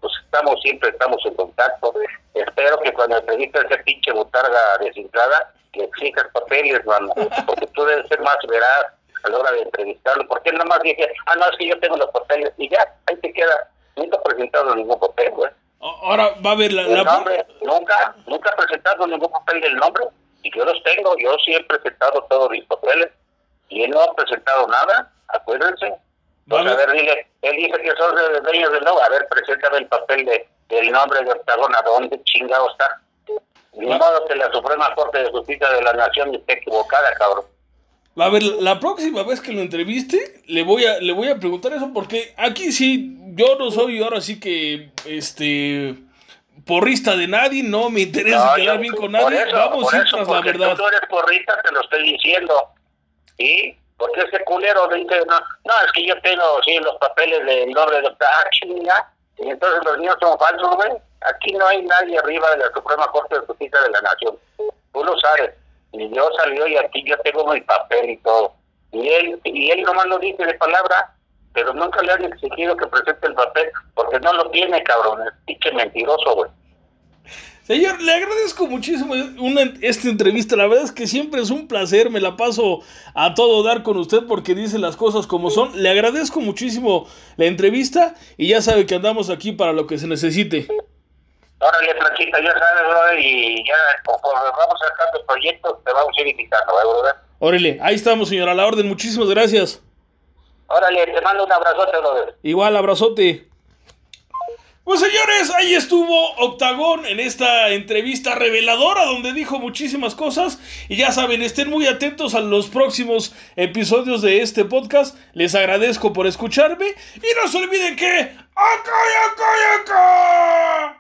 [SPEAKER 2] pues estamos siempre estamos en contacto. Espero que cuando entrevista ese pinche botarga desinflada, que exijas papeles, mano, porque tú debes ser más veraz a la hora de entrevistarlo. Porque nada más dije, ah, no, es que yo tengo los papeles y ya, ahí te queda. Nunca he presentado ningún papel, güey.
[SPEAKER 1] Ahora va a haber la...
[SPEAKER 2] El nombre, nunca, nunca he presentado ningún papel del nombre. Y yo los tengo, yo sí he presentado todos mis papeles. Y él no ha presentado nada, acuérdense. Pues a ver, dile, él dice que son de dueños del nombre. A ver, preséntame el papel de, del nombre de Octagón, ¿a dónde chingado está? Ni modo que la Suprema Corte de Justicia de la Nación esté equivocada, cabrón.
[SPEAKER 1] A ver, la próxima vez que lo entreviste, le voy a, le voy a preguntar eso, porque aquí sí, yo no soy ahora sí que, este, porrista de nadie, no me interesa quedar bien con nadie, vamos
[SPEAKER 2] por eso, la verdad. Tú eres porrista, te lo estoy diciendo, ¿sí? Porque ese culero dice, no, no, es que yo tengo, sí, los papeles del nombre de doctor, ah, y entonces los niños son falsos, güey. Aquí no hay nadie arriba de la Suprema Corte de Justicia de la Nación. Tú lo sabes. Y yo salió y aquí yo tengo mi papel y todo. Y él, y él nomás lo dice de palabra, pero nunca le han exigido que presente el papel, porque no lo tiene, cabrón. Es pinche mentiroso, güey.
[SPEAKER 1] Señor, le agradezco muchísimo una, esta entrevista. La verdad es que siempre es un placer. Me la paso a todo dar con usted porque dice las cosas como son. Le agradezco muchísimo la entrevista y ya sabe que andamos aquí para lo que se necesite.
[SPEAKER 2] Órale, Planchita, ya sabes, brother, y ya conforme vamos sacando proyectos, te vamos a ir invitando, ¿eh, brother?
[SPEAKER 1] Órale, ahí estamos, señor, a la orden. Muchísimas gracias.
[SPEAKER 2] Órale, te mando un abrazote, brother.
[SPEAKER 1] Igual, abrazote. Pues señores, ahí estuvo Octagón en esta entrevista reveladora donde dijo muchísimas cosas. Y ya saben, estén muy atentos a los próximos episodios de este podcast. Les agradezco por escucharme. Y no se olviden que... ¡Acá, acá,